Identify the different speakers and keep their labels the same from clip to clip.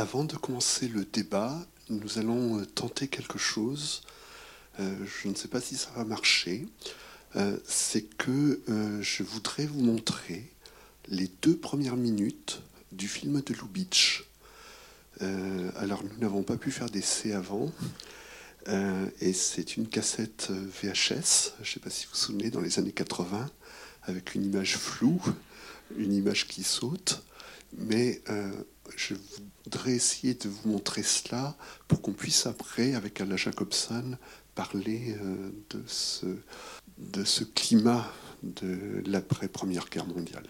Speaker 1: avant de commencer le débat, nous allons euh, tenter quelque chose. Euh, je ne sais pas si ça va marcher. Euh, c'est que je voudrais vous montrer les deux premières minutes du film de Lubitsch. alors, nous n'avons pas pu faire d'essai avant. et c'est une cassette VHS, je ne sais pas si vous vous souvenez, dans les années 80, avec une image floue, une image qui saute. Mais je voudrais essayer de vous montrer cela pour qu'on puisse après, avec Alain Jacobson, parler euh, de ce, de ce climat de l'après-première guerre mondiale.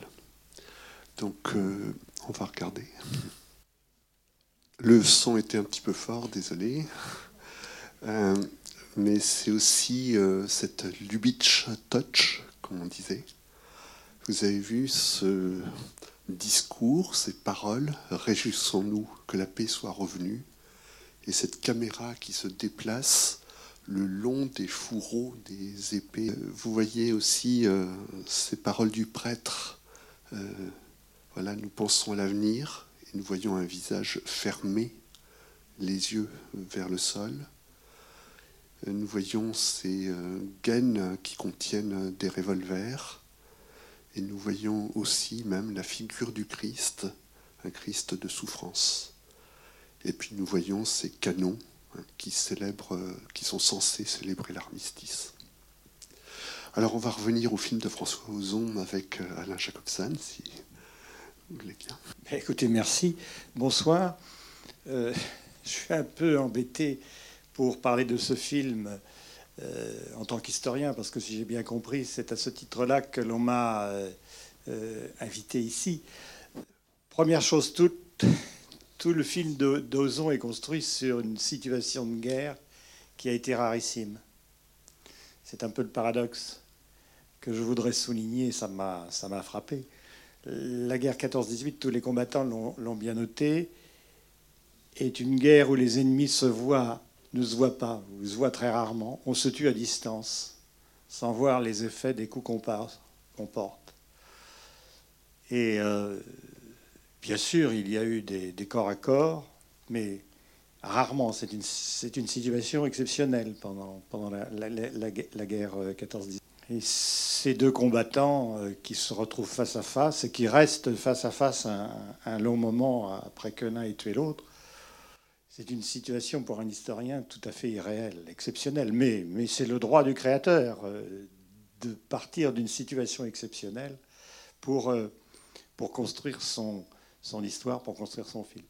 Speaker 1: Donc, euh, on va regarder. Le son était un petit peu fort, désolé. Euh, mais c'est aussi cette Lubitsch touch, comme on disait. Vous avez vu ce, discours, ces paroles, réjouissons-nous que la paix soit revenue, et cette caméra qui se déplace le long des fourreaux des épées. Vous voyez aussi euh, ces paroles du prêtre. Euh, voilà, nous pensons à l'avenir et nous voyons un visage fermé, les yeux vers le sol. Euh, nous voyons ces gaines qui contiennent des revolvers et nous voyons aussi même la figure du Christ, un Christ de souffrance. Et puis nous voyons ces canons hein, qui, célèbrent, qui sont censés célébrer l'armistice. Alors on va revenir au film de François Ozon avec euh, Alain Jacobson, si vous voulez bien.
Speaker 2: Ben, écoutez, merci. Bonsoir. Euh, je suis un peu embêté pour parler de ce film euh, en tant qu'historien, parce que si j'ai bien compris, c'est à ce titre-là que l'on m'a euh, euh, invité ici. Première chose toute, tout le film d'Ozon est construit sur une situation de guerre qui a été rarissime. C'est un peu le paradoxe que je voudrais souligner, ça m'a frappé. La guerre 14-18, tous les combattants l'ont bien noté, est une guerre où les ennemis se voient ne se voit pas, ou se voit très rarement. On se tue à distance, sans voir les effets des coups qu'on porte. Et euh, bien sûr, il y a eu des, corps à corps, mais rarement. C'est une, situation exceptionnelle pendant, la, guerre 14-18. Euh, et ces deux combattants euh, qui se retrouvent face à face et qui restent face à face un, un long moment après que l'un ait tué l'autre, c'est une situation pour un historien tout à fait irréelle, exceptionnelle. Mais, c'est le droit du créateur euh, de partir d'une situation exceptionnelle pour, euh, construire son, histoire, pour construire son film.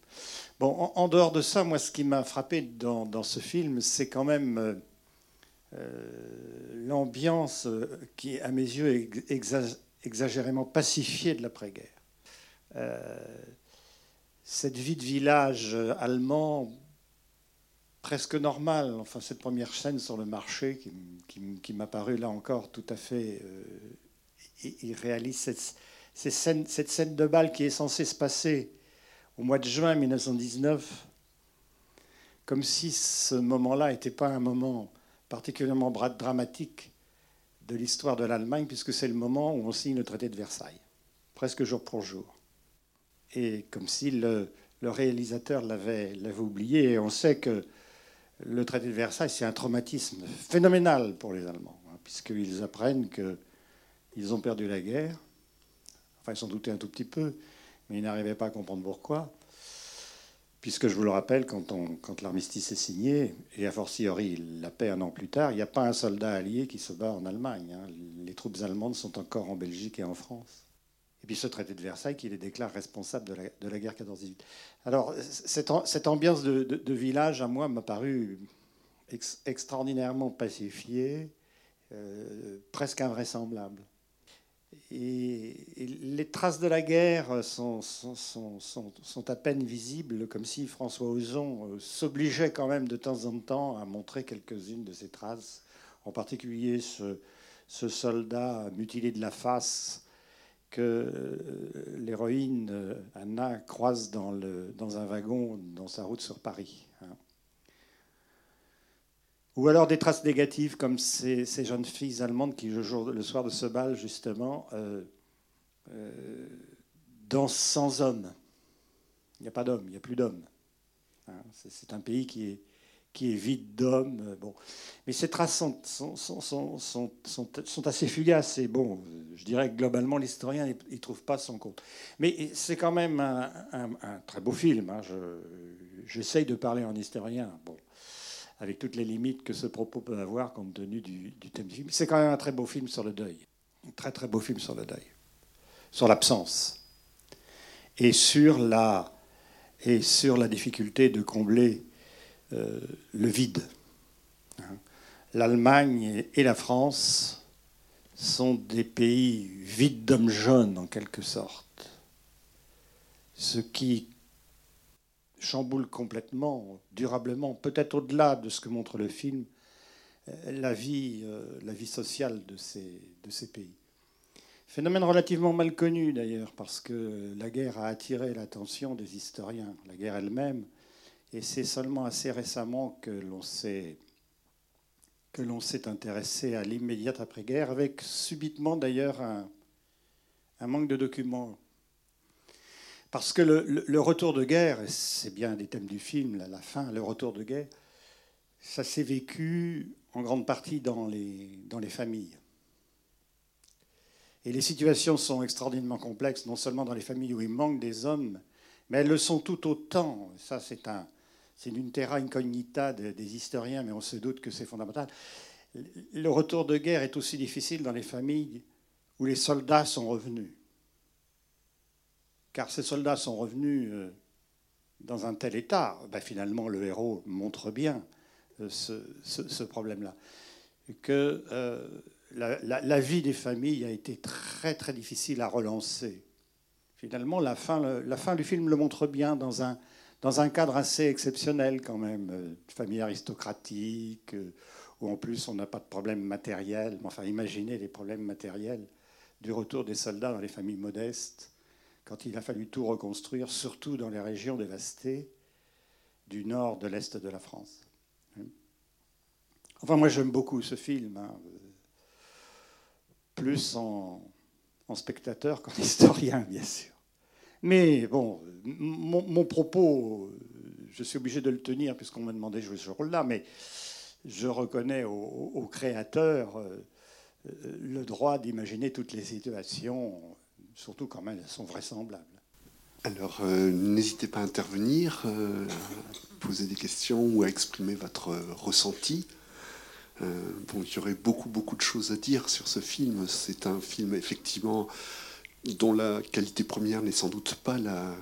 Speaker 2: Bon, en, dehors de ça, moi, ce qui m'a frappé dans, dans, ce film, c'est quand même euh, l'ambiance qui, à mes yeux, est exagérément pacifiée de l'après-guerre cette vie de village allemand presque normale. Enfin, cette première scène sur le marché qui, m'a paru là encore tout à fait euh, irréaliste. Cette, scène, cette scène de bal qui est censée se passer au mois de juin 1919, comme si ce moment-là n'était pas un moment particulièrement dramatique de l'histoire de l'Allemagne, puisque c'est le moment où on signe le traité de Versailles, presque jour pour jour et comme si le, réalisateur l'avait oublié. Et on sait que le traité de Versailles, c'est un traumatisme phénoménal pour les Allemands, hein, puisqu'ils apprennent qu'ils ont perdu la guerre. Enfin, ils s'en doutaient un tout petit peu, mais ils n'arrivaient pas à comprendre pourquoi. Puisque je vous le rappelle, quand, l'armistice est signé, et a fortiori la paix un an plus tard, il n'y a pas un soldat allié qui se bat en Allemagne. Hein. Les troupes allemandes sont encore en Belgique et en France. Et puis ce traité de Versailles qui les déclare responsables de la, de la guerre 14-18. Alors cette, cette ambiance de, de, village, à moi, m'a paru extraordinairement pacifiée, euh, presque invraisemblable. Et, les traces de la guerre sont, sont, sont, sont, à peine visibles, comme si François Ozon euh, s'obligeait quand même de temps en temps à montrer quelques-unes de ces traces, en particulier ce, ce soldat mutilé de la face que euh, l'héroïne euh, Anna croise dans, un wagon dans sa route sur Paris. Hein. Ou alors des traces négatives comme ces, jeunes filles allemandes qui, le soir de ce bal, justement, euh, dansent sans hommes. Il n'y a pas d'hommes, il n'y a plus d'hommes. Hein. C'est un pays qui est, qui est vide d'hommes. Euh, bon. Mais ces traces sont, assez fugaces. Et bon, je dirais que globalement, l'historien n'y trouve pas son compte. Mais c'est quand même un, très beau film. Hein. J'essaye de parler en historien. Bon avec toutes les limites que ce propos peut avoir compte tenu du, du thème du film. C'est quand même un très beau film sur le deuil. Un très très beau film sur le deuil. Sur l'absence. Et sur la, et sur la difficulté de combler euh, le vide. Hein. L'Allemagne et la France sont des pays vides d'hommes jeunes en quelque sorte. Ce qui chamboule complètement, durablement, peut-être au-delà de ce que montre le film, euh, la vie, euh, la vie sociale de ces pays. Phénomène relativement mal connu d'ailleurs, parce que la guerre a attiré l'attention des historiens, la guerre elle-même, et c'est seulement assez récemment que l'on s'est que l'on s'est intéressé à l'immédiate après-guerre, avec subitement d'ailleurs un, un manque de documents parce que le, retour de guerre, c'est bien des thèmes du film, la, fin, le retour de guerre, ça s'est vécu en grande partie dans les, dans les familles. Et les situations sont extraordinairement complexes, non seulement dans les familles où il manque des hommes, mais elles le sont tout autant. Ça, c'est un, c'est une terra incognita des historiens, mais on se doute que c'est fondamental. Le retour de guerre est aussi difficile dans les familles où les soldats sont revenus car ces soldats sont revenus euh, dans un tel état. Ben, finalement, le héros montre bien euh, ce, problème-là. Que euh, la, vie des familles a été très très difficile à relancer. Finalement, la fin, la fin du film le montre bien dans un, dans un cadre assez exceptionnel quand même, famille aristocratique, où en plus on n'a pas de problème matériel. Enfin, imaginez les problèmes matériels du retour des soldats dans les familles modestes quand il a fallu tout reconstruire, surtout dans les régions dévastées du nord, de l'est de la France. Enfin, moi j'aime beaucoup ce film, hein. plus en, spectateur qu'en historien, bien sûr. Mais bon, mon, propos, je suis obligé de le tenir puisqu'on m'a demandé de jouer ce rôle-là, mais je reconnais au, créateur euh, le droit d'imaginer toutes les situations surtout quand elles sont vraisemblables.
Speaker 1: Alors, euh, n'hésitez pas à intervenir, euh, à poser des questions ou à exprimer votre euh, ressenti. bon, il y aurait beaucoup, beaucoup de choses à dire sur ce film. C'est un film, effectivement, dont la qualité première n'est sans doute pas la,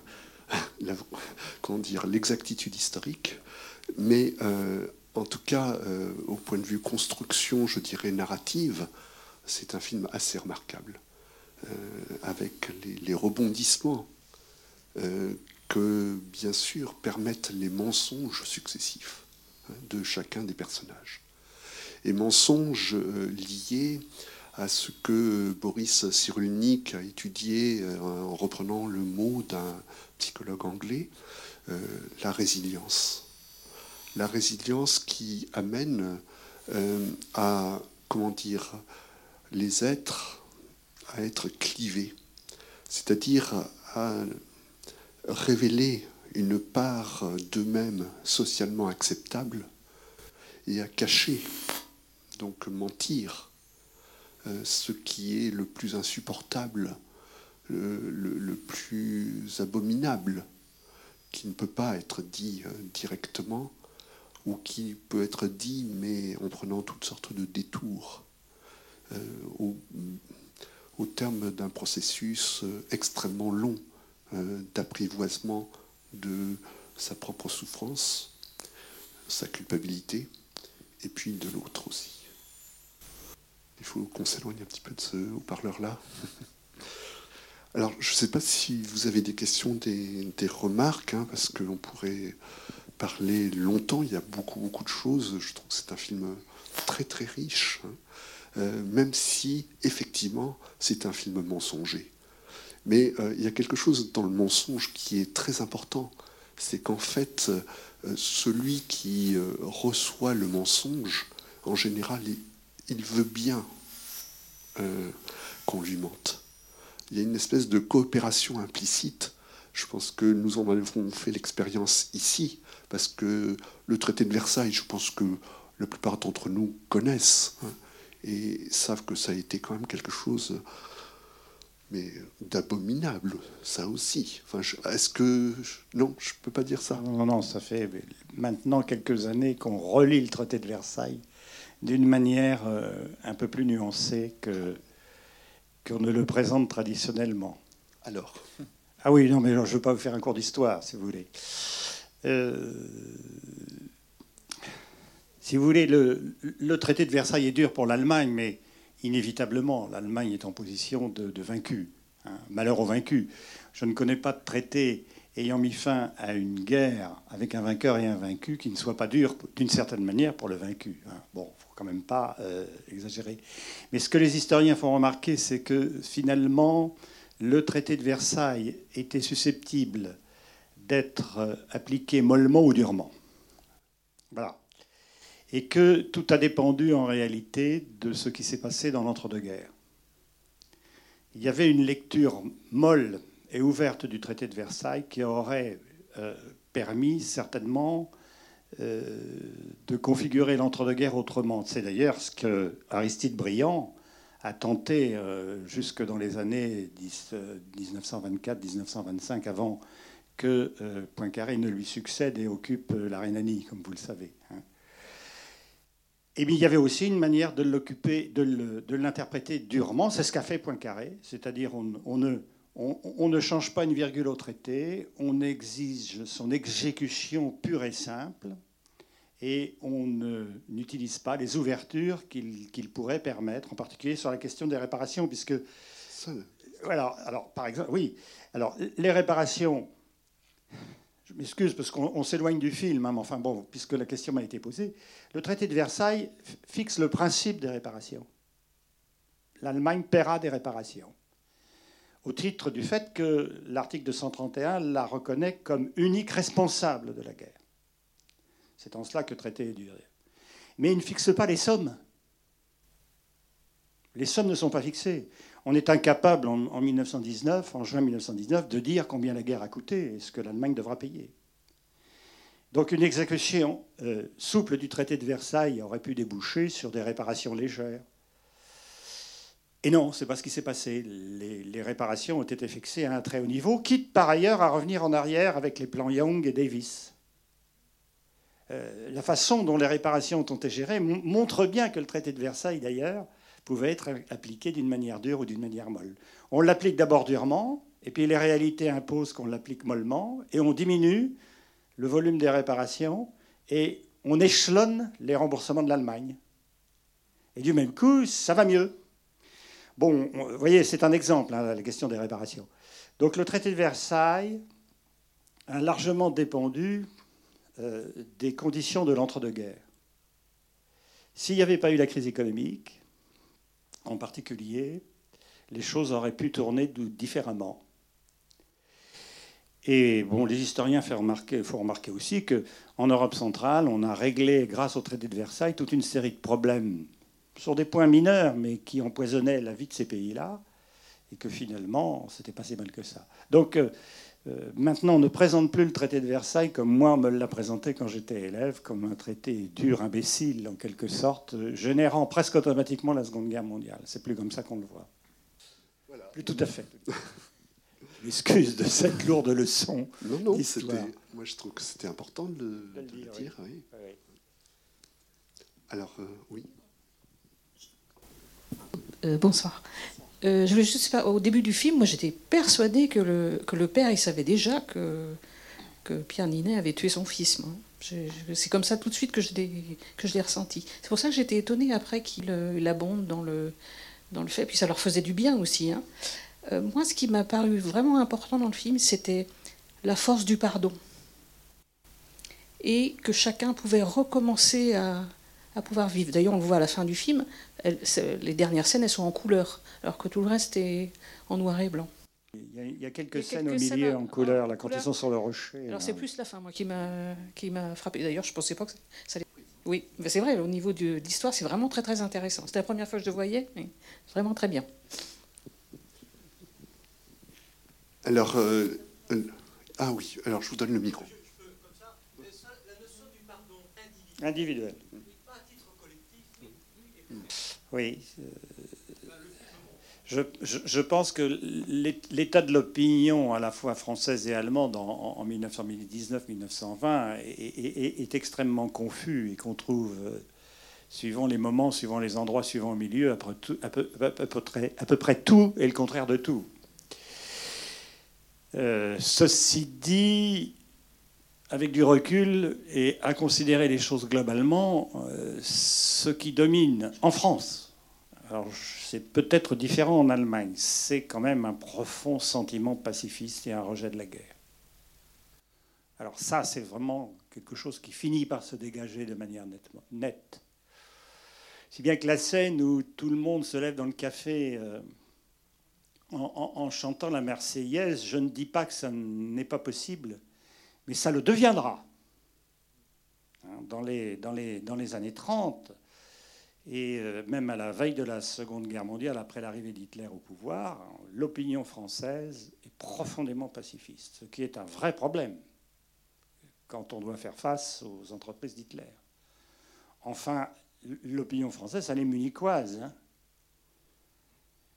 Speaker 1: comment dire, l'exactitude historique, mais en tout cas, au point de vue construction, je dirais narrative, c'est un film assez remarquable. Euh, avec les, rebondissements euh, que, bien sûr, permettent les mensonges successifs hein, de chacun des personnages. Et mensonges euh, liés à ce que Boris Cyrulnik a étudié en reprenant le mot d'un psychologue anglais, la résilience. La résilience qui amène à, comment dire, les êtres à être clivés, c'est-à-dire à révéler une part d'eux-mêmes socialement acceptable et à cacher, donc mentir, euh, ce qui est le plus insupportable, le, plus abominable, qui ne peut pas être dit euh, directement, ou qui peut être dit mais en prenant toutes sortes de détours, euh, au terme d'un processus euh, extrêmement long euh, d'apprivoisement de sa propre souffrance, sa culpabilité, et puis de l'autre aussi. Il faut qu'on s'éloigne un petit peu de ce haut-parleur-là. Alors, je ne sais pas si vous avez des questions, des, remarques, hein, parce qu'on pourrait parler longtemps. Il y a beaucoup, beaucoup de choses. Je trouve que c'est un film très, très riche. Hein. Euh, même si effectivement c'est un film mensonger. Mais euh, il y a quelque chose dans le mensonge qui est très important, c'est qu'en fait, euh, celui qui reçoit le mensonge, en général, il, veut bien qu'on lui mente. Il y a une espèce de coopération implicite Je pense que nous en avons fait l'expérience ici, parce que le traité de Versailles, je pense que la plupart d'entre nous connaissent hein, et savent que ça a été quand même quelque chose mais d'abominable, ça aussi. Est-ce que non, je peux pas dire ça.
Speaker 2: Non, non, ça fait maintenant quelques années qu'on relit le traité de Versailles d'une manière euh, un peu plus nuancée que qu'on ne le présente traditionnellement.
Speaker 1: Alors
Speaker 2: Ah oui, non, mais je ne veux pas vous faire un cours d'histoire, si vous voulez. Euh, si vous voulez, le, le, traité de Versailles est dur pour l'Allemagne, mais inévitablement, l'Allemagne est en position de, vaincu. Hein. malheur aux vaincus. Je ne connais pas de traité ayant mis fin à une guerre avec un vainqueur et un vaincu qui ne soit pas dur d'une certaine manière pour le vaincu. Hein. Bon, faut quand même pas euh, exagérer. Mais ce que les historiens font remarquer, c'est que finalement, le traité de Versailles était susceptible d'être euh, appliqué mollement ou durement. Voilà. Et que tout a dépendu en réalité de ce qui s'est passé dans l'entre-deux-guerres. Il y avait une lecture molle et ouverte du traité de Versailles qui aurait euh, permis certainement euh, de configurer l'entre-deux-guerres autrement. C'est d'ailleurs ce que Aristide Briand a tenté euh, jusque dans les années 1924-1925, avant que Poincaré ne lui succède et occupe la Rhénanie, comme vous le savez. Hein. Et bien, il y avait aussi une manière de l'occuper, de l'interpréter durement. C'est ce qu'a fait Poincaré, c'est-à-dire on ne on, ne change pas une virgule au traité, on exige son exécution pure et simple, et on n'utilise pas les ouvertures qu'il pourrait permettre, en particulier sur la question des réparations, puisque... Alors, par exemple, oui. Alors, les réparations, je m'excuse parce qu'on s'éloigne du film, hein, mais enfin bon, puisque la question m'a été posée, le traité de Versailles fixe le principe des réparations. L'Allemagne paiera des réparations au titre du fait que l'article 231 la reconnaît comme unique responsable de la guerre. C'est en cela que le traité est dur. Mais il ne fixe pas les sommes. Les sommes ne sont pas fixées. On est incapable en, 1919, en juin 1919, de dire combien la guerre a coûté et ce que l'Allemagne devra payer. Donc une exécution euh, souple du traité de Versailles aurait pu déboucher sur des réparations légères. Et non, c'est pas ce qui s'est passé. Les, réparations ont été fixées à un très haut niveau, quitte par ailleurs à revenir en arrière avec les plans Young et Davis. Euh, la façon dont les réparations ont été gérées montre bien que le traité de Versailles, d'ailleurs, pouvait être appliqué d'une manière dure ou d'une manière molle. On l'applique d'abord durement, et puis les réalités imposent qu'on l'applique mollement, et on diminue le volume des réparations, et on échelonne les remboursements de l'Allemagne. Et du même coup, ça va mieux. Bon, vous voyez, c'est un exemple, hein, la question des réparations. Donc le traité de Versailles a largement dépendu euh, des conditions de l'entre-deux-guerres. S'il n'y avait pas eu la crise économique, en particulier, les choses auraient pu tourner différemment. Et bon, les historiens font remarquer, font remarquer aussi qu'en Europe centrale, on a réglé, grâce au traité de Versailles, toute une série de problèmes sur des points mineurs, mais qui empoisonnaient la vie de ces pays-là, et que finalement, c'était pas si mal que ça. Donc, euh, euh, maintenant, on ne présente plus le traité de Versailles comme moi on me l'a présenté quand j'étais élève, comme un traité dur, imbécile, en quelque sorte, générant presque automatiquement la Seconde Guerre mondiale. C'est plus comme ça qu'on le voit. Voilà. Plus tout à fait. Excuse de cette lourde leçon.
Speaker 1: Non, non, moi je trouve que c'était important de, le, dire. Oui. Alors, euh, oui.
Speaker 3: Euh, bonsoir. Euh, je voulais juste pas, au début du film, moi j'étais persuadée que le, que le père il savait déjà que, que Pierre Ninet avait tué son fils. C'est comme ça tout de suite que je l'ai ressenti. C'est pour ça que j'étais étonnée après qu'il euh, abonde dans le, dans le fait. Puis ça leur faisait du bien aussi. Hein. moi, ce qui m'a paru vraiment important dans le film, c'était la force du pardon. Et que chacun pouvait recommencer à, à pouvoir vivre. D'ailleurs, on le voit à la fin du film, les dernières scènes, elles sont en couleur, alors que tout le reste est en noir et blanc.
Speaker 2: Il y a, quelques, scènes au milieu en couleur, là, quand ils sont sur le rocher.
Speaker 3: Alors c'est plus la fin, moi, qui m'a frappé. D'ailleurs, je ne pensais pas que ça allait... Oui, mais c'est vrai, au niveau de l'histoire, c'est vraiment très très intéressant. C'était la première fois que je le voyais, mais vraiment très bien.
Speaker 1: Alors, euh, Ah oui, alors je vous donne le micro.
Speaker 2: Individuel. Oui. Je, je, pense que l'état de l'opinion, à la fois française et allemande, en, 1919-1920, est, extrêmement confus et qu'on trouve, euh, suivant les moments, suivant les endroits, suivant le milieu, à peu, à, peu, près, à peu, près, tout et le contraire de tout. Euh, ceci dit, avec du recul et à considérer les choses globalement, euh, ce qui domine en France, alors c'est peut-être différent en Allemagne, c'est quand même un profond sentiment pacifiste et un rejet de la guerre. Alors ça, c'est vraiment quelque chose qui finit par se dégager de manière nette. Si bien que la scène où tout le monde se lève dans le café euh, en, chantant la Marseillaise, je ne dis pas que ça n'est pas possible, mais ça le deviendra. Hein, dans les, années 30, et euh, même à la veille de la Seconde Guerre mondiale, après l'arrivée d'Hitler au pouvoir, l'opinion française est profondément pacifiste, ce qui est un vrai problème quand on doit faire face aux entreprises d'Hitler. Enfin, l'opinion française, elle est munichoise. Hein.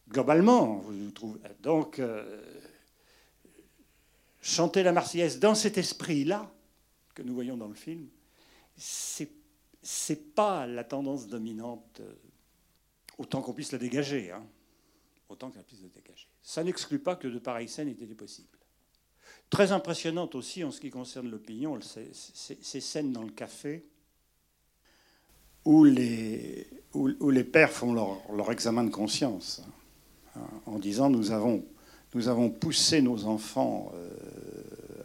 Speaker 2: Globalement, vous trouvez. Donc, euh, chanter la Marseillaise dans cet esprit-là que nous voyons dans le film, c'est c'est pas la tendance dominante euh, autant qu'on puisse la dégager, hein. autant qu'on puisse la dégager. Ça n'exclut pas que de pareilles scènes aient été possibles. Très impressionnante aussi en ce qui concerne l'opinion, ces scènes dans le café où les, pères font leur, examen de conscience hein, en disant nous avons, nous avons poussé nos enfants euh,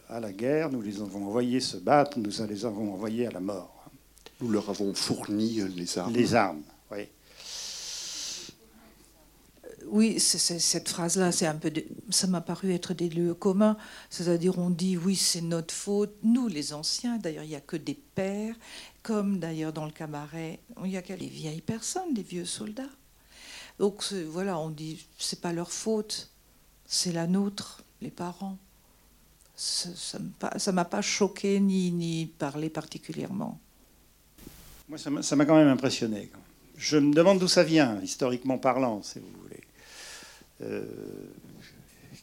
Speaker 2: à la guerre, nous les avons envoyés se battre, nous les avons envoyés à la mort.
Speaker 1: Nous leur avons fourni les armes.
Speaker 2: Les armes, oui.
Speaker 4: Oui, cette phrase-là, c'est un peu, ça m'a paru être des lieux communs. C'est-à-dire, on dit oui, c'est notre faute. Nous, les anciens, d'ailleurs, il n'y a que des pères, comme d'ailleurs dans le cabaret, il n'y a que les vieilles personnes, les vieux soldats. Donc voilà, on dit c'est pas leur faute, c'est la nôtre, les parents. Ça ne m'a pas choqué ni, ni parlé particulièrement.
Speaker 2: Moi, ça m'a quand même impressionné. Je me demande d'où ça vient, historiquement parlant, si vous voulez. Euh,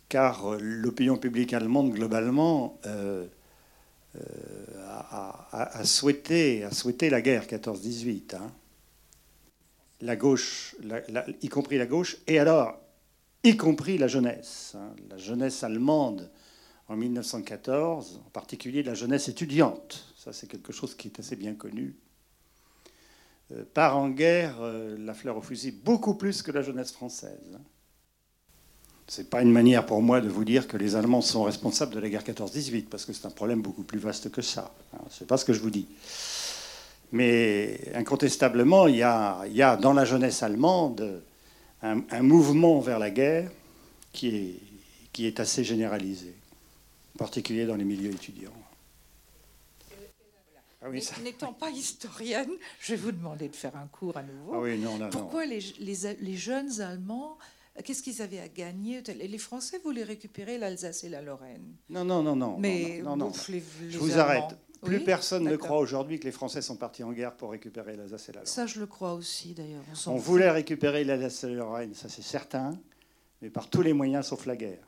Speaker 2: car l'opinion publique allemande, globalement, euh, euh, a, souhaité, a souhaité la guerre 14-18. Hein. La gauche, y compris la gauche, et alors, y compris la jeunesse. Hein. La jeunesse allemande en 1914, en particulier la jeunesse étudiante. Ça, c'est quelque chose qui est assez bien connu. Euh, part en guerre euh, la fleur au fusil beaucoup plus que la jeunesse française. Ce n'est pas une manière pour moi de vous dire que les Allemands sont responsables de la guerre 14-18, parce que c'est un problème beaucoup plus vaste que ça. Ce n'est pas ce que je vous dis. Mais incontestablement, il y a, dans la jeunesse allemande un, mouvement vers la guerre qui est assez généralisé, en particulier dans les milieux étudiants.
Speaker 4: Ah n'étant pas historienne, je vais vous demander de faire un cours à nouveau.
Speaker 2: Ah
Speaker 4: Pourquoi les, les, jeunes Allemands Qu'est-ce qu'ils avaient à gagner Les Français voulaient récupérer l'Alsace et la Lorraine?
Speaker 2: Non, non, non, non.
Speaker 4: Mais
Speaker 2: non, non,
Speaker 4: je
Speaker 2: vous arrête. Plus personne ne croit aujourd'hui que les Français sont partis en guerre pour récupérer l'Alsace et la Lorraine.
Speaker 4: Ça, je le crois aussi, d'ailleurs.
Speaker 2: On, voulait récupérer l'Alsace et la Lorraine, ça c'est certain, mais par tous les moyens sauf la guerre.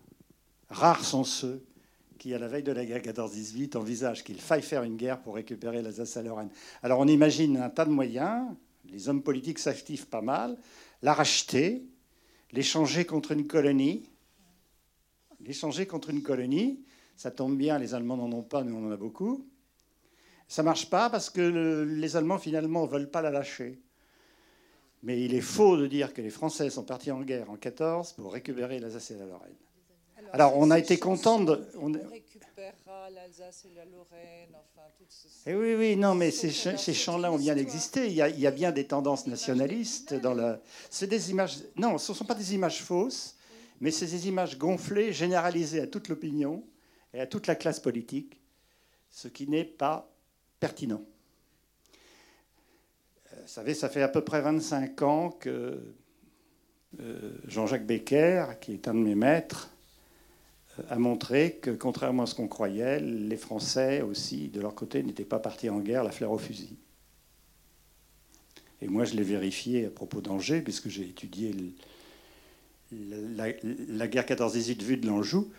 Speaker 2: Rares sont ceux qui, à la veille de la guerre 14-18, envisagent qu'il faille faire une guerre pour récupérer l'Alsace et la Lorraine. Alors on imagine un tas de moyens, les hommes politiques s'activent pas mal, la racheter, l'échanger contre une colonie. L'échanger contre une colonie, ça tombe bien, les Allemands n'en ont pas, nous on en a beaucoup. Ça marche pas parce que les Allemands finalement ne veulent pas la lâcher. Mais il est faux de dire que les Français sont partis en guerre en 14 pour récupérer l'Alsace et la Lorraine. Alors, on a été content de. On... récupérera l'Alsace et la Lorraine, enfin, Et eh oui, oui, non, mais ces, ces chants-là ont bien existé. Il y, a, il y, a, bien des tendances nationalistes dans la. C'est des images. Non, ce ne sont pas des images fausses, mais c'est des images gonflées, généralisées à toute l'opinion et à toute la classe politique, ce qui n'est pas pertinent. Euh, vous savez, ça fait à peu près 25 ans que euh, Jean-Jacques Becker, qui est un de mes maîtres, a montré que, contrairement à ce qu'on croyait, les Français aussi, de leur côté, n'étaient pas partis en guerre la fleur au fusil. Et moi, je l'ai vérifié à propos d'Angers, puisque j'ai étudié la, guerre 14-18 vue de l'Anjou.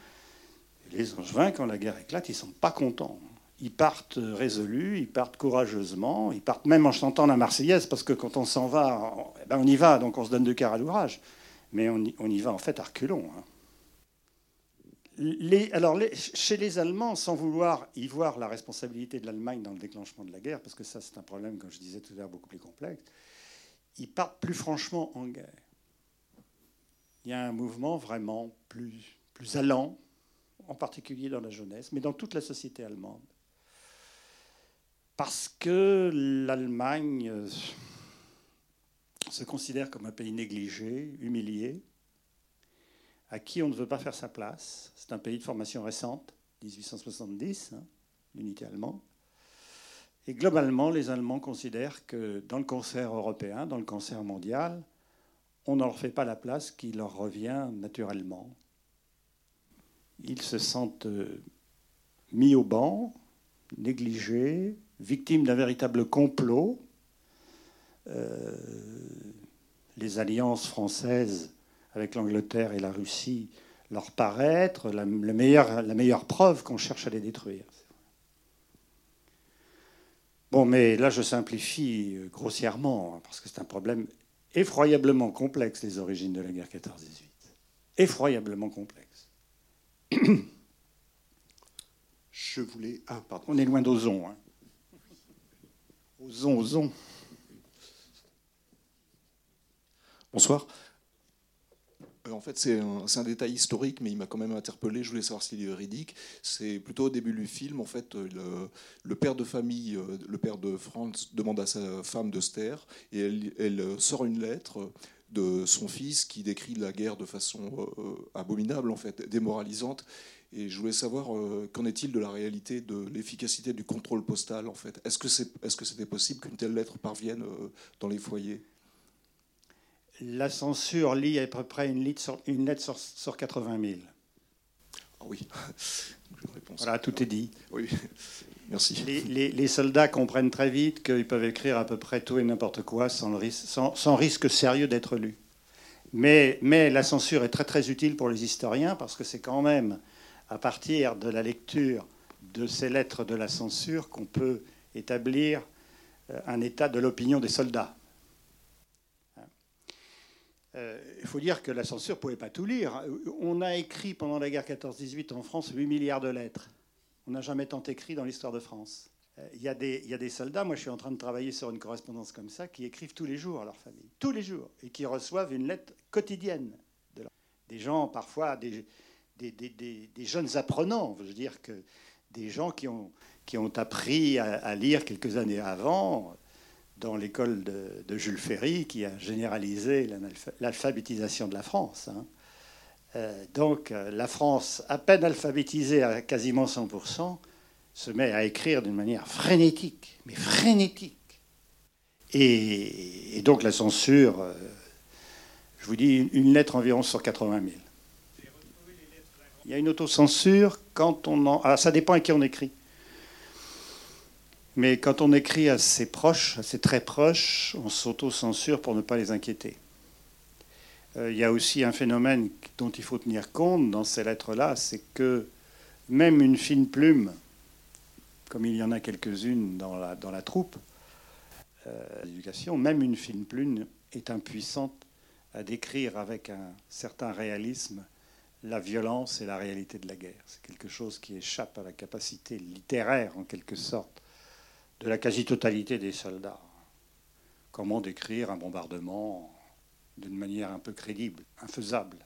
Speaker 2: Les Angevins, quand la guerre éclate, ils sont pas contents. Ils partent résolus, ils partent courageusement, ils partent même en chantant la Marseillaise, parce que quand on s'en va, on, eh ben, on y va, donc on se donne de cœur à l'ouvrage. Mais on y, va en fait à reculons. Hein alors, chez les Allemands, sans vouloir y voir la responsabilité de l'Allemagne dans le déclenchement de la guerre, parce que ça c'est un problème, comme je disais tout à l'heure, beaucoup plus complexe, ils partent plus franchement en guerre. Il y a un mouvement vraiment plus, plus allant, en particulier dans la jeunesse, mais dans toute la société allemande. Parce que l'Allemagne euh, se considère comme un pays négligé, humilié, à qui on ne veut pas faire sa place. C'est un pays de formation récente, 1870, hein, l'unité allemande. Et globalement, les Allemands considèrent que dans le concert européen, dans le concert mondial, on ne leur fait pas la place qui leur revient naturellement. Ils se sentent euh, mis au banc, négligés, victimes d'un véritable complot. Euh, les alliances françaises avec l'Angleterre et la Russie leur paraître la, meilleure, la meilleure preuve qu'on cherche à les détruire. Bon, mais là, je simplifie euh, grossièrement, hein, parce que c'est un problème effroyablement complexe, les origines de la guerre 14-18. Effroyablement complexe.
Speaker 1: Je voulais. Ah, pardon.
Speaker 2: On est loin d'Ozon. Hein. Ozon, Ozon.
Speaker 5: Bonsoir. Euh, en fait, c'est un, détail historique, mais il m'a quand même interpellé. Je voulais savoir s'il est véridique. C'est plutôt au début du film, en fait, euh, le, père de famille, euh, le père de Franz, demande à sa femme de se taire, et elle, sort une lettre de son fils qui décrit la guerre de façon abominable, en fait, démoralisante. Et je voulais savoir qu'en est-il de la réalité de l'efficacité du contrôle postal, en fait? Est-ce que est-ce que c'était possible qu'une telle lettre parvienne dans les foyers?
Speaker 2: La censure lit à peu près une lettre sur, une lettre sur, 80 000.
Speaker 5: Ah oui.
Speaker 2: Voilà, tout est dit.
Speaker 5: Oui, merci.
Speaker 2: Les, soldats comprennent très vite qu'ils peuvent écrire à peu près tout et n'importe quoi sans, risque, sans, risque sérieux d'être lu. Mais, mais, la censure est très très utile pour les historiens parce que c'est quand même à partir de la lecture de ces lettres de la censure qu'on peut établir euh, un état de l'opinion des soldats. Euh, il faut dire que la censure ne pouvait pas tout lire. On a écrit pendant la guerre 14-18 en France 8 milliards de lettres. On n'a jamais tant écrit dans l'histoire de France. Euh, il y, a des, soldats, moi je suis en train de travailler sur une correspondance comme ça, qui écrivent tous les jours à leur famille, tous les jours, et qui reçoivent une lettre quotidienne. De Des gens, parfois, des, jeunes apprenants, je veux dire que des gens qui ont, appris à lire quelques années avant, dans l'école de, Jules Ferry qui a généralisé l'alphabétisation de la France. Hein. Euh, donc euh, la France, à peine alphabétisée à quasiment 100%, se met à écrire d'une manière frénétique, mais frénétique. Et, donc la censure, euh, je vous dis une lettre environ sur 80 000. Il y a une autocensure quand on en... Ah, ça dépend à qui on écrit. Mais quand on écrit à ses proches, à ses très proches, on s'auto-censure pour ne pas les inquiéter. Euh, il y a aussi un phénomène dont il faut tenir compte dans ces lettres-là, c'est que même une fine plume, comme il y en a quelques-unes dans la, dans la troupe, euh, même une fine plume est impuissante à décrire avec un certain réalisme la violence et la réalité de la guerre. C'est quelque chose qui échappe à la capacité littéraire, en quelque sorte, de la quasi-totalité des soldats. Comment décrire un bombardement d'une manière un peu crédible, infaisable,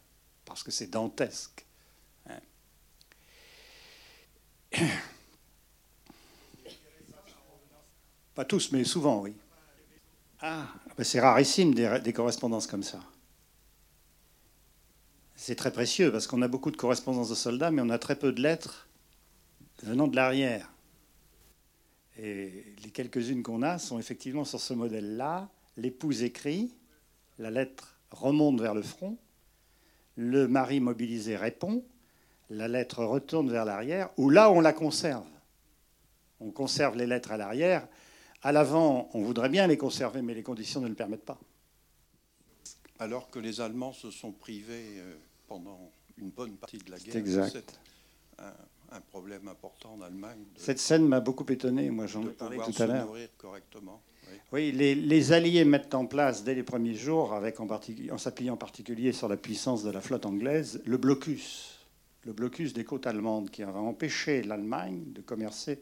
Speaker 2: parce que c'est dantesque. Hein. Pas tous, mais souvent, oui. Ah, ben c'est rarissime des correspondances comme ça. C'est très précieux parce qu'on a beaucoup de correspondances de soldats, mais on a très peu de lettres venant de l'arrière. Et les quelques-unes qu'on a sont effectivement sur ce modèle-là. L'épouse écrit, la lettre remonte vers le front, le mari mobilisé répond, la lettre retourne vers l'arrière, ou là, on la conserve. On conserve les lettres à l'arrière. À l'avant, on voudrait bien les conserver, mais les conditions ne le permettent pas.
Speaker 6: Alors que les Allemands se sont privés euh, pendant une bonne partie de la guerre.
Speaker 2: Exact.
Speaker 6: Un, problème important en Allemagne.
Speaker 2: Cette scène m'a beaucoup étonné. Moi, j'en ai parlé tout à l'heure.
Speaker 6: correctement.
Speaker 2: Oui, les, Alliés mettent en place dès les premiers jours, avec en, en s'appuyant en particulier sur la puissance de la flotte anglaise, le blocus, le blocus des côtes allemandes, qui a empêché l'Allemagne de commercer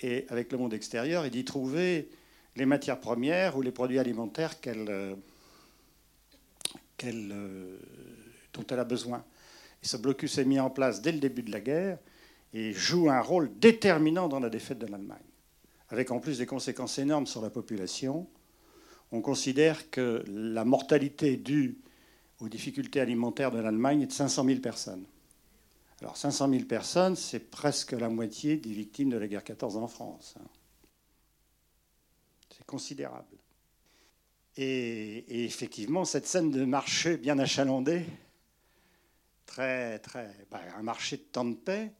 Speaker 2: et avec le monde extérieur et d'y trouver les matières premières ou les produits alimentaires qu'elle, euh, euh, dont elle a besoin. Ce blocus est mis en place dès le début de la guerre et joue un rôle déterminant dans la défaite de l'Allemagne avec en plus des conséquences énormes sur la population. On considère que la mortalité due aux difficultés alimentaires de l'Allemagne est de 500 000 personnes. Alors 500 000 personnes, c'est presque la moitié des victimes de la guerre 14 en France. Hein. C'est considérable. Et, effectivement, cette scène de marché bien achalandé, très, très, bah, un marché de temps de paix,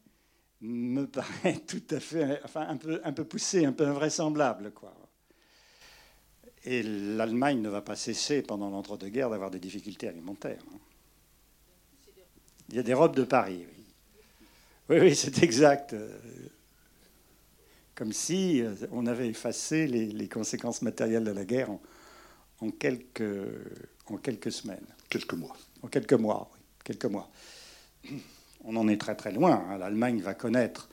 Speaker 2: me paraît tout à fait, enfin, un peu, un peu poussé, un peu invraisemblable, quoi. Et l'Allemagne ne va pas cesser pendant l'entre-deux-guerres d'avoir des difficultés alimentaires. Hein. Il y a des robes de Paris. Oui, oui, oui c'est exact. Comme si euh, on avait effacé les, conséquences matérielles de la guerre en, quelques, en quelques semaines.
Speaker 1: Quelques mois.
Speaker 2: En quelques mois, oui. Quelques mois on en est très très loin. Hein. L'Allemagne va connaître,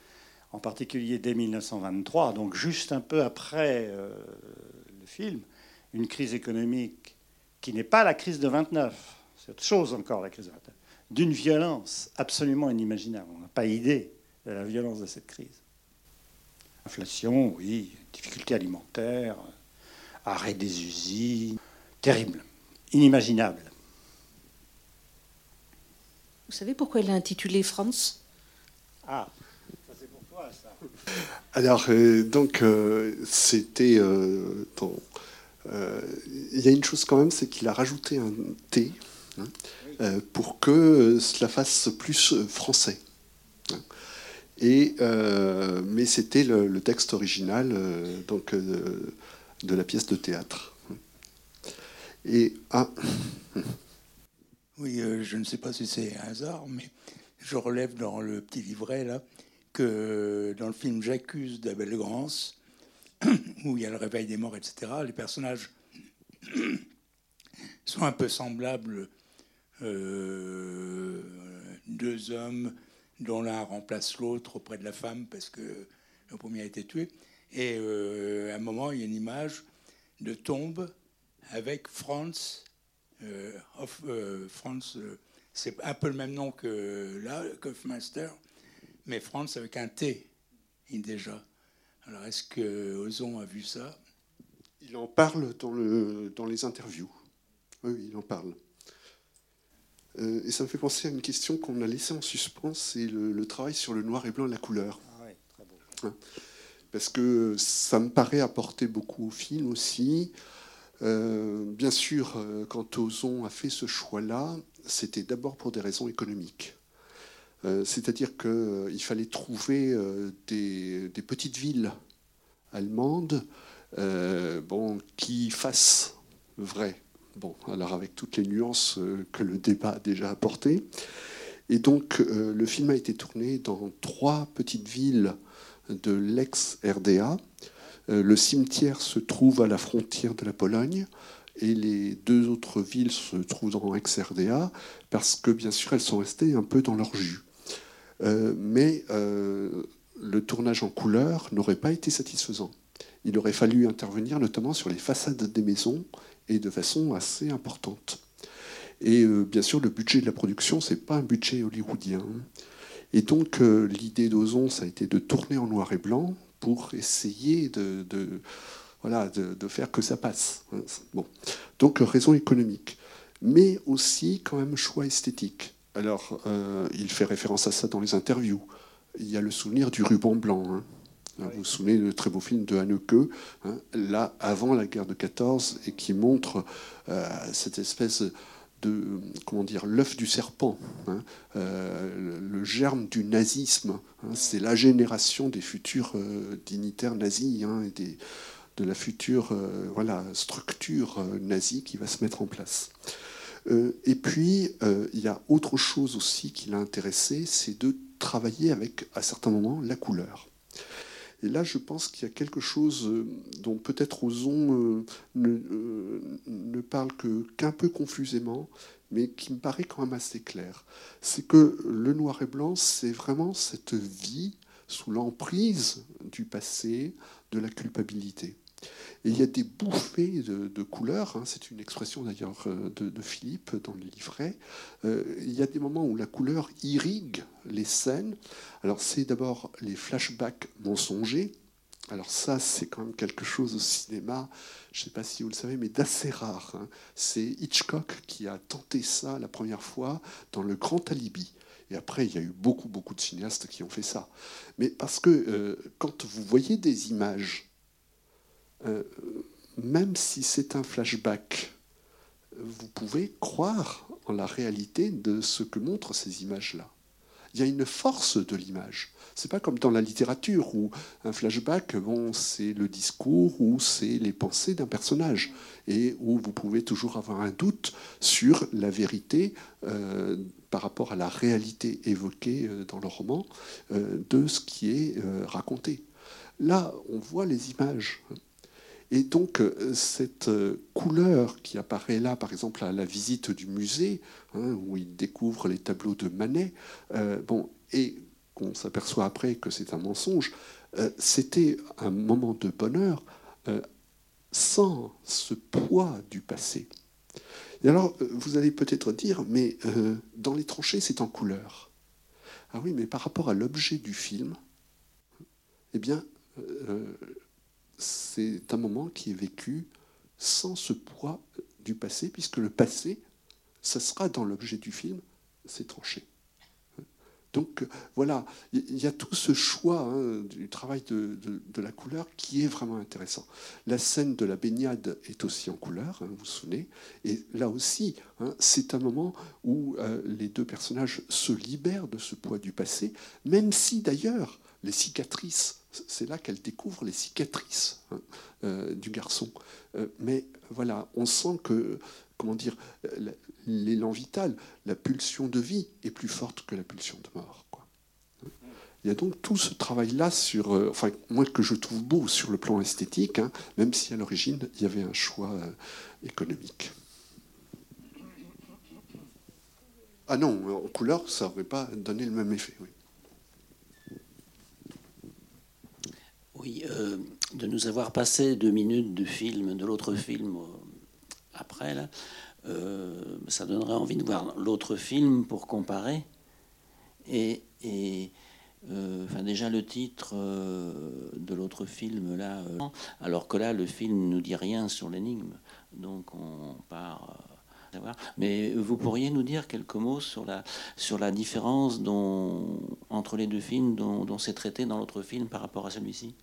Speaker 2: en particulier dès 1923, donc juste un peu après euh, le film, une crise économique qui n'est pas la crise de 29, c'est autre chose encore la crise de 29, d'une violence absolument inimaginable. On n'a pas idée de la violence de cette crise. Inflation, oui, difficultés alimentaires, arrêt des usines, terrible, inimaginable.
Speaker 3: Vous savez pourquoi elle a intitulé France?
Speaker 2: Ah, ça c'est pour toi ça.
Speaker 1: Alors, euh, donc, euh, c'était. Euh, il y a une chose quand même, c'est qu'il a rajouté un T hein, pour que cela fasse plus français. Hein. Et, mais c'était le, texte original donc, de la pièce de théâtre. Et. Ah,
Speaker 7: oui, euh, je ne sais pas si c'est un hasard, mais je relève dans le petit livret là que dans le film J'accuse d'Abel Grance, où il y a le réveil des morts, etc., les personnages sont un peu semblables. Euh, deux hommes dont l'un remplace l'autre auprès de la femme parce que le premier a été tué. Et euh, à un moment, il y a une image de tombe avec Franz of euh, France, euh, c'est un peu le même nom que là, Kaufmeister, mais France avec un T déjà. Alors est-ce que Ozon a vu ça?
Speaker 1: Il en parle dans, le, dans les interviews. Oui, il en parle. et ça me fait penser à une question qu'on a laissée en suspens, c'est le, travail sur le noir et blanc et la couleur.
Speaker 2: Ah oui, très beau.
Speaker 1: Hein? Parce que ça me paraît apporter beaucoup au film aussi. Euh, bien sûr, euh, quand Ozon a fait ce choix-là, c'était d'abord pour des raisons économiques. Euh, c'est-à-dire qu'il fallait trouver des, petites villes allemandes bon, qui fassent vrai. Bon, alors avec toutes les nuances que le débat a déjà apportées. Et donc, le film a été tourné dans trois petites villes de l'ex-RDA. Euh, le cimetière se trouve à la frontière de la Pologne et les deux autres villes se trouvent dans ex-RDA parce que bien sûr elles sont restées un peu dans leur jus. Euh, mais euh, le tournage en couleur n'aurait pas été satisfaisant. Il aurait fallu intervenir notamment sur les façades des maisons et de façon assez importante. Et bien sûr, le budget de la production, c'est pas un budget hollywoodien. Et donc, l'idée d'Ozon, ça a été de tourner en noir et blanc, pour essayer de, voilà, de, faire que ça passe. Bon. Donc raison économique, mais aussi quand même choix esthétique. Alors euh, il fait référence à ça dans les interviews. Il y a le souvenir du ruban blanc. Hein. Vous vous souvenez du très beau film de Haneke, hein, là avant la guerre de 14, et qui montre euh, cette espèce de comment dire l'œuf du serpent, hein, le, germe du nazisme. Hein. c'est la génération des futurs dignitaires nazis hein, et des, de la future voilà, structure nazie qui va se mettre en place. et puis, il y a autre chose aussi qui l'a intéressé, c'est de travailler avec, à certains moments, la couleur. Et là, je pense qu'il y a quelque chose euh, dont peut-être Ozon euh, euh, ne parle qu'un peu confusément, mais qui me paraît quand même assez clair. C'est que le noir et blanc, c'est vraiment cette vie sous l'emprise du passé, de la culpabilité. Et il y a des bouffées de, couleurs, hein, c'est une expression d'ailleurs euh, de, Philippe dans le livret. Euh, il y a des moments où la couleur irrigue les scènes. Alors c'est d'abord les flashbacks mensongers. Alors ça, c'est quand même quelque chose au cinéma, je ne sais pas si vous le savez, mais d'assez rare. Hein. C'est Hitchcock qui a tenté ça la première fois dans Le Grand Alibi. Et après, il y a eu beaucoup, beaucoup de cinéastes qui ont fait ça. Mais parce que euh, quand vous voyez des images euh, même si c'est un flashback, vous pouvez croire en la réalité de ce que montrent ces images-là. Il y a une force de l'image. C'est pas comme dans la littérature où un flashback, bon, c'est le discours ou c'est les pensées d'un personnage et où vous pouvez toujours avoir un doute sur la vérité euh, par rapport à la réalité évoquée euh, dans le roman de ce qui est raconté. Là, on voit les images. Et donc, euh, cette euh, couleur qui apparaît là, par exemple, à la visite du musée, hein, où il découvre les tableaux de Manet, euh, bon, et qu'on s'aperçoit après que c'est un mensonge, c'était un moment de bonheur sans ce poids du passé. Et alors, vous allez peut-être dire, mais dans les tranchées, c'est en couleur. Ah oui, mais par rapport à l'objet du film, eh bien, c'est un moment qui est vécu sans ce poids du passé, puisque le passé, ça sera dans l'objet du film, c'est tranché. Donc voilà, il y a tout ce choix hein, du travail de, la couleur qui est vraiment intéressant. La scène de la baignade est aussi en couleur, hein, vous vous souvenez, et là aussi, hein, c'est un moment où euh, les deux personnages se libèrent de ce poids du passé, même si d'ailleurs les cicatrices c'est là qu'elle découvre les cicatrices hein, euh, du garçon. Euh, mais voilà, on sent que, comment dire, l'élan vital, la pulsion de vie est plus forte que la pulsion de mort. Il y a donc tout ce travail-là sur, euh, moi que je trouve beau sur le plan esthétique, hein, même si à l'origine il y avait un choix économique. Ah non, en couleur, ça n'aurait pas donné le même effet. Oui,
Speaker 8: euh, de nous avoir passé deux minutes du film, de l'autre film euh, après, là, euh, ça donnerait envie de voir l'autre film pour comparer. Et, enfin, déjà le titre de l'autre film, là, alors que là, le film ne nous dit rien sur l'énigme. Donc on part. Mais vous pourriez nous dire quelques mots sur la, sur la différence entre les deux films dont, dont c'est traité dans l'autre film par rapport à celui-ci?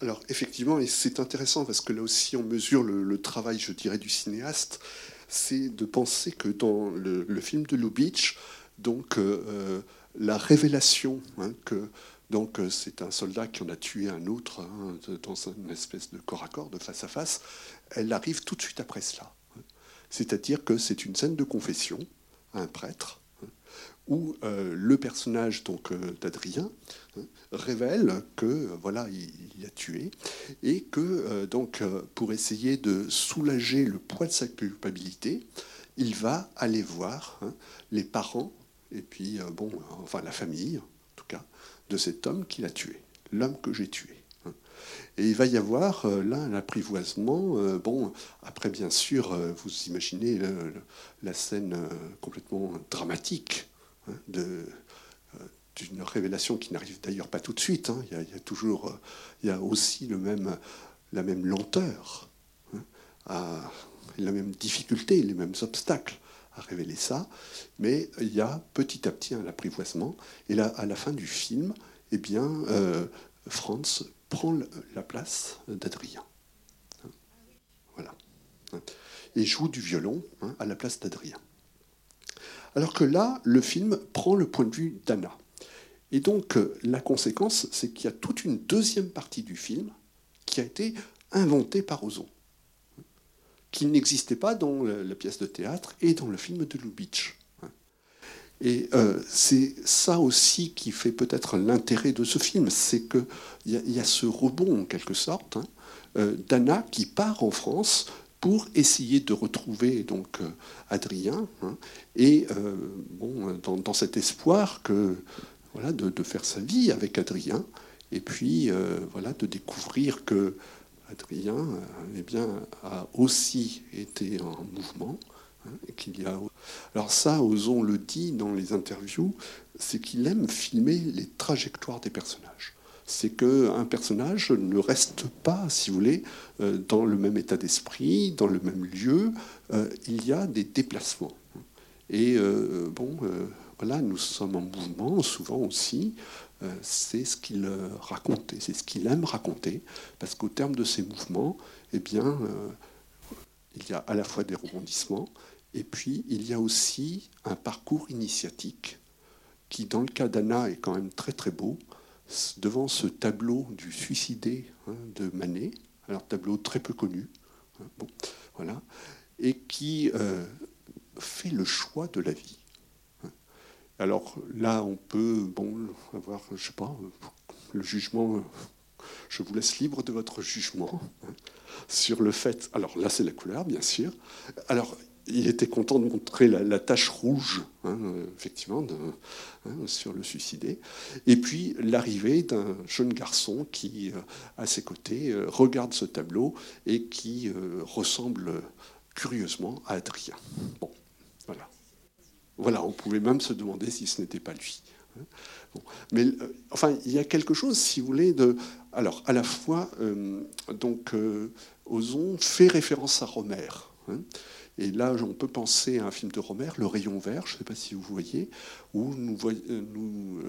Speaker 1: Alors effectivement, et c'est intéressant parce que là aussi on mesure le, travail, je dirais, du cinéaste, c'est de penser que dans le, film de Lubitsch, donc euh, euh, la révélation hein, que donc euh, c'est un soldat qui en a tué un autre hein, dans une espèce de corps à corps, de face à face, elle arrive tout de suite après cela. C'est-à-dire que c'est une scène de confession à un prêtre où le personnage donc d'Adrien hein, révèle que euh, voilà, il, a tué et que euh, donc euh, pour essayer de soulager le poids de sa culpabilité, il va aller voir hein, les parents et puis bon, enfin la famille en tout cas de cet homme qu'il a tué, l'homme que j'ai tué. Hein. Et il va y avoir là un apprivoisement. bon, après, bien sûr, vous imaginez la scène complètement dramatique de, une révélation qui n'arrive d'ailleurs pas tout de suite. Hein. Il, y a, toujours, euh, il y a aussi le même, la même lenteur, hein, la même difficulté, les mêmes obstacles à révéler ça. Mais il y a petit à petit un apprivoisement. Et là, à la fin du film, eh bien, euh, Franz prend la place d'Adrien. Hein. Voilà. et joue du violon à la place d'Adrien. Alors que là, le film prend le point de vue d'Anna. Et donc, euh, la conséquence, c'est qu'il y a toute une deuxième partie du film qui a été inventée par Ozon, qui n'existait pas dans la pièce de théâtre et dans le film de Lubitsch. Et euh, c'est ça aussi qui fait peut-être l'intérêt de ce film, c'est qu'il y, y, a ce rebond en quelque sorte hein, euh, d'Anna qui part en France pour essayer de retrouver donc euh, Adrien hein, et bon, dans, dans, cet espoir que voilà de, de, faire sa vie avec Adrien et puis voilà de découvrir que Adrien eh bien, a aussi été en mouvement qu'il y a. Alors ça, Ozon le dit dans les interviews, c'est qu'il aime filmer les trajectoires des personnages. C'est qu'un personnage ne reste pas, si vous voulez, euh, dans le même état d'esprit, dans le même lieu. Euh, il y a des déplacements. Et euh, bon, voilà, nous sommes en mouvement souvent aussi. c'est ce qu'il raconte, c'est ce qu'il aime raconter, parce qu'au terme de ces mouvements, eh bien, il y a à la fois des rebondissements, et puis, il y a aussi un parcours initiatique qui, dans le cas d'Anna, est quand même très très beau, devant ce tableau du suicidé hein, de Manet, alors tableau très peu connu, hein, bon, voilà, et qui euh, fait le choix de la vie. Hein. Alors là, on peut bon, avoir, je sais pas, le jugement, je vous laisse libre de votre jugement sur le fait. Alors là, c'est la couleur, bien sûr. Alors, il était content de montrer la, tache rouge, hein, effectivement, hein, sur le suicidé. Et puis l'arrivée d'un jeune garçon qui, euh, à ses côtés, euh, regarde ce tableau et qui euh, ressemble curieusement à Adrien. Bon, voilà. Voilà, on pouvait même se demander si ce n'était pas lui. Hein. Mais enfin, il y a quelque chose, si vous voulez, de. Alors, à la fois, donc, Ozon fait référence à Romer. Et là, on peut penser à un film de Romer, Le Rayon Vert, je ne sais pas si vous voyez, où nous, euh, nous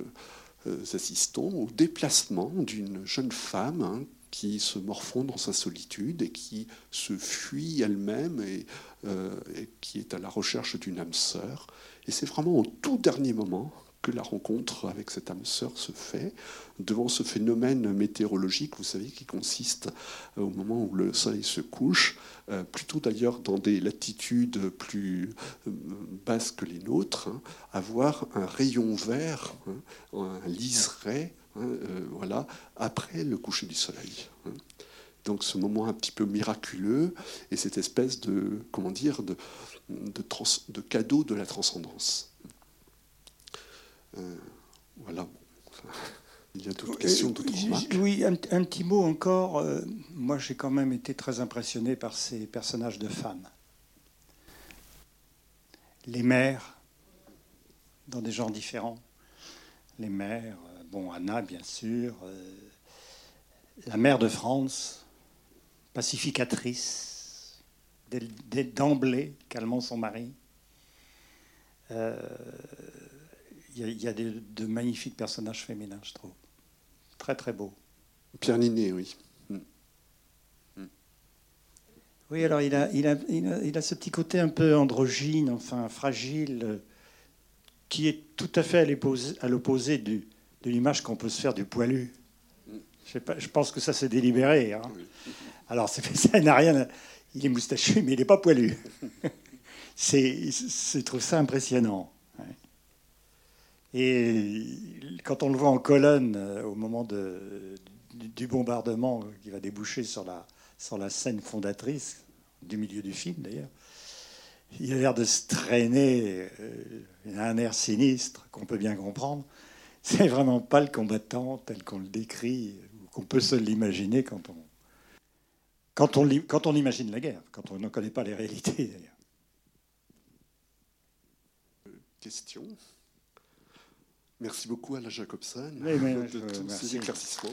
Speaker 1: euh, assistons au déplacement d'une jeune femme hein, qui se morfond dans sa solitude et qui se fuit elle-même et, euh, et, qui est à la recherche d'une âme sœur. Et c'est vraiment au tout dernier moment la rencontre avec cette âme sœur se fait devant ce phénomène météorologique, vous savez, qui consiste euh, au moment où le soleil se couche, euh, plutôt d'ailleurs dans des latitudes plus euh, basses que les nôtres, hein, avoir un rayon vert, hein, un liseré, hein, voilà, après le coucher du soleil. Donc ce moment un petit peu miraculeux et cette espèce de, comment dire, de cadeau de la transcendance. Euh, voilà. Il y a d'autres questions, d'autres remarques?
Speaker 2: Oui, un, petit mot encore. Euh, moi, j'ai quand même été très impressionné par ces personnages de femmes. Les mères, dans des genres différents. Les mères, euh, bon, Anna, bien sûr. la mère de France, pacificatrice, d'emblée, calmant son mari. Euh, il y a, de, magnifiques personnages féminins, je trouve. Très, très beaux.
Speaker 1: Pierre Ninet, oui. Mm.
Speaker 2: Mm. Oui, alors il a, il, a, il, a, ce petit côté un peu androgyne, enfin fragile, qui est tout à fait à l'opposé de l'image qu'on peut se faire du poilu. Mm. Pas, je pense que ça s'est délibéré. Hein. Alors ça n'a rien. Il est moustachu, mais il n'est pas poilu. C'est, je trouve ça impressionnant. Et quand on le voit en colonne euh, au moment du bombardement qui va déboucher sur la, sur la scène fondatrice, du milieu du film d'ailleurs, il a l'air de se traîner, euh, il a un air sinistre qu'on peut bien comprendre. C'est vraiment pas le combattant tel qu'on le décrit, ou qu'on peut se l'imaginer quand on, quand, on, quand on imagine la guerre, quand on ne connaît pas les réalités d'ailleurs.
Speaker 1: Question Merci beaucoup à la Jacobson de tous ces éclaircissements.